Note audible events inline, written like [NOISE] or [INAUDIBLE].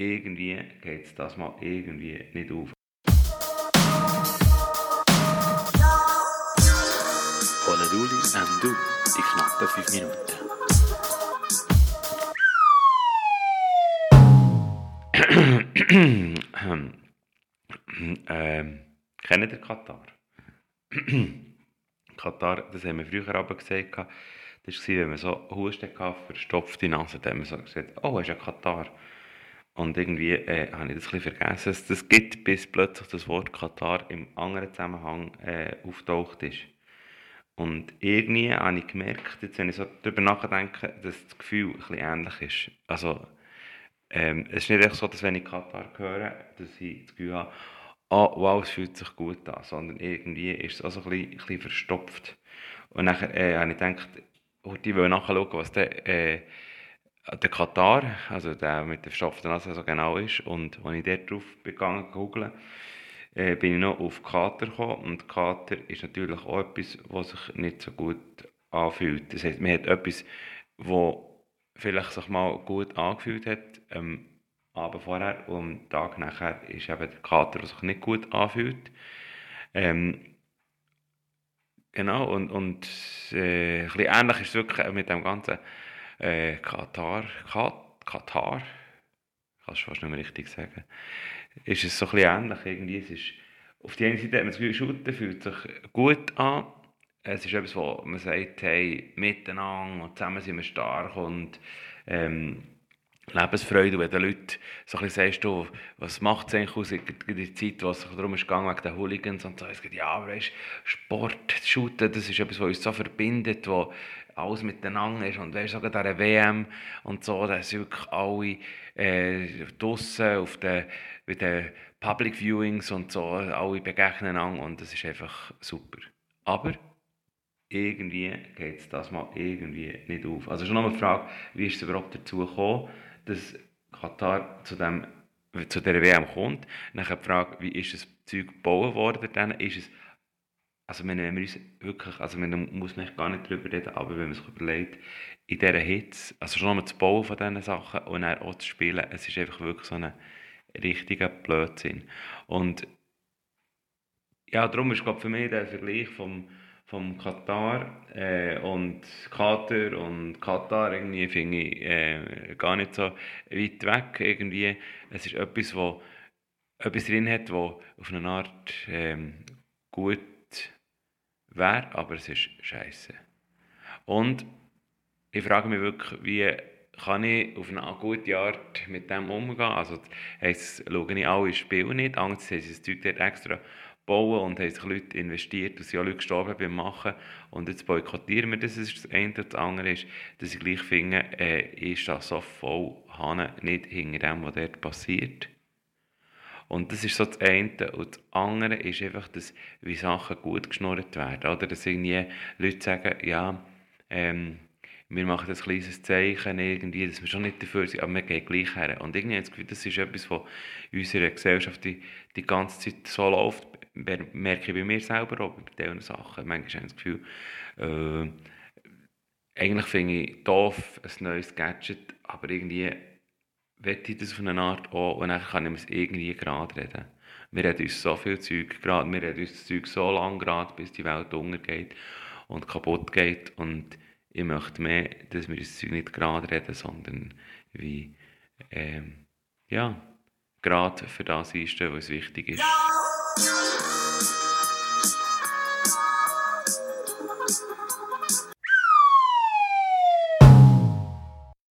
irgendwie geht es das mal irgendwie nicht auf. Honolulu and Du, die knappen 5 Minuten. [CLEARS THROAT] ähm, kennt ihr Katar? [CLEARS THROAT] Katar, das haben wir früher aber gesagt, das war, wenn man so Husten hatte, verstopfte Nase, dann haben wir so gesagt, oh, ist ja Katar. Und irgendwie äh, habe ich das ein vergessen, dass das gibt, bis plötzlich das Wort Katar im anderen Zusammenhang äh, auftaucht ist. Und irgendwie habe ich gemerkt, jetzt, wenn ich so darüber nachdenke, dass das Gefühl ein bisschen ähnlich ist. Also, ähm, es ist nicht echt so, dass wenn ich Katar höre, dass ich das Gefühl habe, oh, wow, es fühlt sich gut an, sondern irgendwie ist es also ein bisschen, ein bisschen verstopft. Und dann äh, habe ich gedacht, ich will nachschauen, was der, äh, der Katar, also der mit der verstopften Nase so genau ist. Und als ich dort drauf begangen googeln, äh, bin ich noch auf Kater gekommen. Und Kater ist natürlich auch etwas, was sich nicht so gut anfühlt. Das heißt, man hat etwas, das vielleicht sich mal gut angefühlt hat, ähm, Abend vorher und am Tag nachher ist eben der Kater, der sich nicht gut anfühlt. Ähm, genau, und, und äh, ein bisschen ähnlich ist es wirklich mit dem ganzen äh, Katar, Kat, Katar, kannst du fast nicht mehr richtig sagen, ist es so ein bisschen ähnlich irgendwie. Es ist, auf der einen Seite hat man das Gefühl, Shooten fühlt sich gut an. Es ist etwas, wo man sagt, hey, miteinander und zusammen sind wir stark und ähm, Lebensfreude. Und wenn den Leuten so ein bisschen sagst, du, was macht es eigentlich aus in der Zeit, was sich darum gegangen wegen den Hooligans und so, es geht, ja, weißt, Sport, Shooten, das ist etwas, was uns so verbindet, wo alles miteinander ist und weißt, sogar der WM und so, da sind wirklich alle äh, draussen auf den, bei den Public Viewings und so, alle begegnen an und das ist einfach super. Aber irgendwie geht es das mal irgendwie nicht auf. Also schon noch eine Frage, wie ist es überhaupt dazu gekommen, dass Katar zu, dem, zu dieser WM kommt. Dann die Frage, wie ist das Zeug gebaut worden? Dann ist es, also wenn wir uns wirklich, also man muss nicht gar nicht darüber reden, aber wenn man sich überlegt, in dieser Hitze, also schon einmal zu bauen von diesen Sachen und dann auch zu spielen, es ist einfach wirklich so ein richtiger Blödsinn. Und ja, darum ist glaube für mich der Vergleich vom vom Katar äh, und Kater und Katar irgendwie finde ich äh, gar nicht so weit weg irgendwie. Es ist etwas, wo etwas drin hat, wo auf eine Art ähm, gut wäre, aber es ist scheiße. Und ich frage mich wirklich, wie kann ich auf eine gute Art mit dem umgehen? Also heisst, schaue ich alle Spiele nicht, Angst haben sie das Zeug dort extra bauen und haben sich Leute investiert und sind auch Leute gestorben beim Machen und jetzt boykottieren wir das, das ist das. Das andere ist, dass ich gleich finde, äh, ist das so voll Hane nicht hinter dem, was dort passiert. Und das ist so das eine. Und das andere ist einfach, dass wie Sachen gut geschnurrt werden. Oder dass irgendwie Leute sagen, ja, ähm, wir machen ein kleines Zeichen irgendwie, dass wir schon nicht dafür sind, aber wir gehen gleich her. Und irgendwie habe ich das Gefühl, das ist etwas, was in unserer Gesellschaft die, die ganze Zeit so läuft, merke ich bei mir selber auch bei diesen Sachen. Manchmal habe ich das Gefühl, äh, eigentlich finde ich doof ein neues Gadget, aber irgendwie wette ich das auf eine Art auch und dann kann ich es irgendwie gerade reden. Wir reden uns so viel Zeug gerade, wir reden uns das Zeug so lange gerade, bis die Welt untergeht und kaputt geht und ich möchte mehr, dass wir das Zeug nicht gerade reden, sondern wie, ähm, ja, gerade für das einstehen, was wichtig ist.